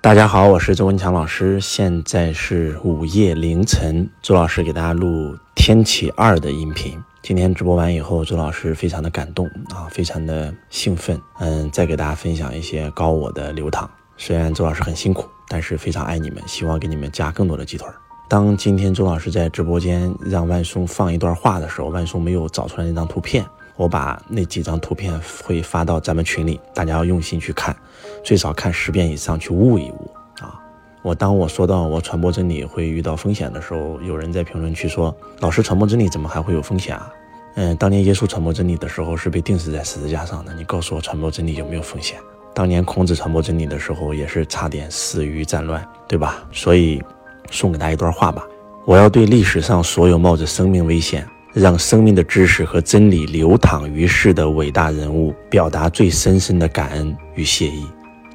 大家好，我是周文强老师，现在是午夜凌晨，周老师给大家录《天启二》的音频。今天直播完以后，周老师非常的感动啊，非常的兴奋。嗯，再给大家分享一些高我的流淌。虽然周老师很辛苦，但是非常爱你们，希望给你们加更多的鸡腿。当今天周老师在直播间让万松放一段话的时候，万松没有找出来那张图片。我把那几张图片会发到咱们群里，大家要用心去看，最少看十遍以上，去悟一悟啊！我当我说到我传播真理会遇到风险的时候，有人在评论区说：“老师传播真理怎么还会有风险啊？”嗯，当年耶稣传播真理的时候是被钉死在十字架上的，你告诉我传播真理有没有风险？当年孔子传播真理的时候也是差点死于战乱，对吧？所以送给大家一段话吧：我要对历史上所有冒着生命危险。让生命的知识和真理流淌于世的伟大人物，表达最深深的感恩与谢意。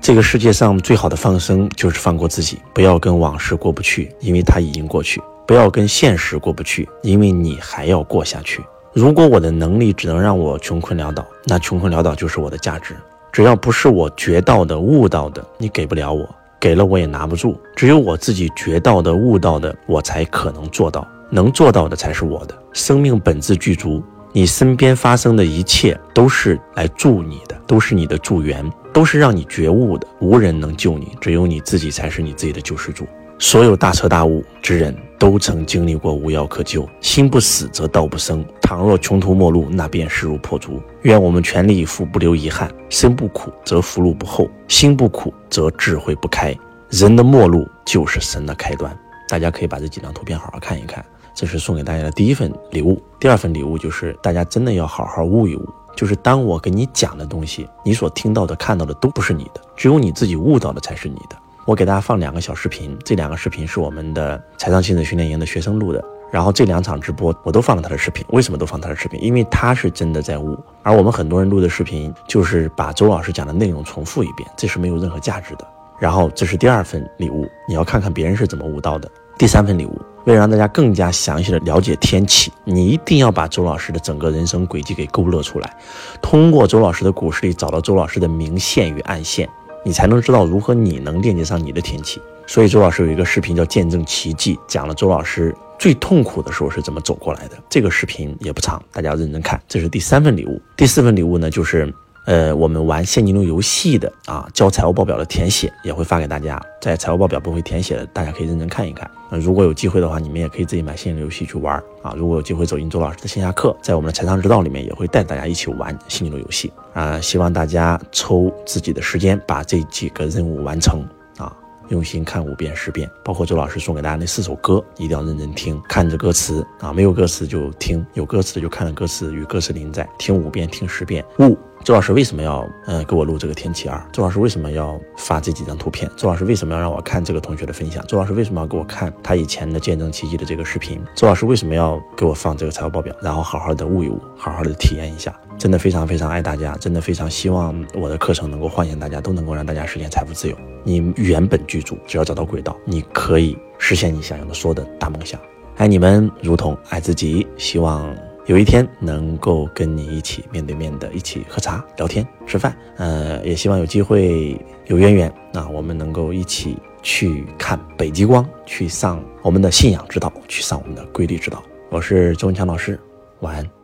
这个世界上最好的放生，就是放过自己，不要跟往事过不去，因为它已经过去；不要跟现实过不去，因为你还要过下去。如果我的能力只能让我穷困潦倒，那穷困潦倒就是我的价值。只要不是我觉到的、悟到的，你给不了我，给了我也拿不住。只有我自己觉到的、悟到的，我才可能做到。能做到的才是我的生命本自具足，你身边发生的一切都是来助你的，都是你的助缘，都是让你觉悟的。无人能救你，只有你自己才是你自己的救世主。所有大彻大悟之人都曾经历过无药可救，心不死则道不生。倘若穷途末路，那便势如破竹。愿我们全力以赴，不留遗憾。身不苦则福禄不厚，心不苦则智慧不开。人的末路就是神的开端。大家可以把这几张图片好好看一看。这是送给大家的第一份礼物，第二份礼物就是大家真的要好好悟一悟。就是当我给你讲的东西，你所听到的、看到的都不是你的，只有你自己悟到的才是你的。我给大家放两个小视频，这两个视频是我们的财商亲子训练营的学生录的。然后这两场直播我都放了他的视频，为什么都放他的视频？因为他是真的在悟，而我们很多人录的视频就是把周老师讲的内容重复一遍，这是没有任何价值的。然后这是第二份礼物，你要看看别人是怎么悟到的。第三份礼物。为了让大家更加详细的了解天启，你一定要把周老师的整个人生轨迹给勾勒出来，通过周老师的故事里找到周老师的明线与暗线，你才能知道如何你能链接上你的天启。所以周老师有一个视频叫《见证奇迹》，讲了周老师最痛苦的时候是怎么走过来的。这个视频也不长，大家认真看。这是第三份礼物，第四份礼物呢就是。呃，我们玩现金流游戏的啊，教财务报表的填写也会发给大家。在财务报表不会填写的，大家可以认真看一看。那如果有机会的话，你们也可以自己买现金流游戏去玩啊。如果有机会走进周老师的线下课，在我们的财商之道里面，也会带大家一起玩现金流游戏啊。希望大家抽自己的时间把这几个任务完成啊，用心看五遍十遍。包括周老师送给大家那四首歌，一定要认真听，看着歌词啊，没有歌词就听，有歌词的就看着歌词，与歌词临在，听五遍，听十遍，悟。周老师为什么要嗯给我录这个天气二？周老师为什么要发这几张图片？周老师为什么要让我看这个同学的分享？周老师为什么要给我看他以前的见证奇迹的这个视频？周老师为什么要给我放这个财务报表？然后好好的悟一悟，好好的体验一下，真的非常非常爱大家，真的非常希望我的课程能够唤醒大家，都能够让大家实现财富自由。你原本具足，只要找到轨道，你可以实现你想要的所有的大梦想。爱你们如同爱自己，希望。有一天能够跟你一起面对面的一起喝茶、聊天、吃饭，呃，也希望有机会有渊源，那我们能够一起去看北极光，去上我们的信仰之道，去上我们的规律之道。我是周文强老师，晚安。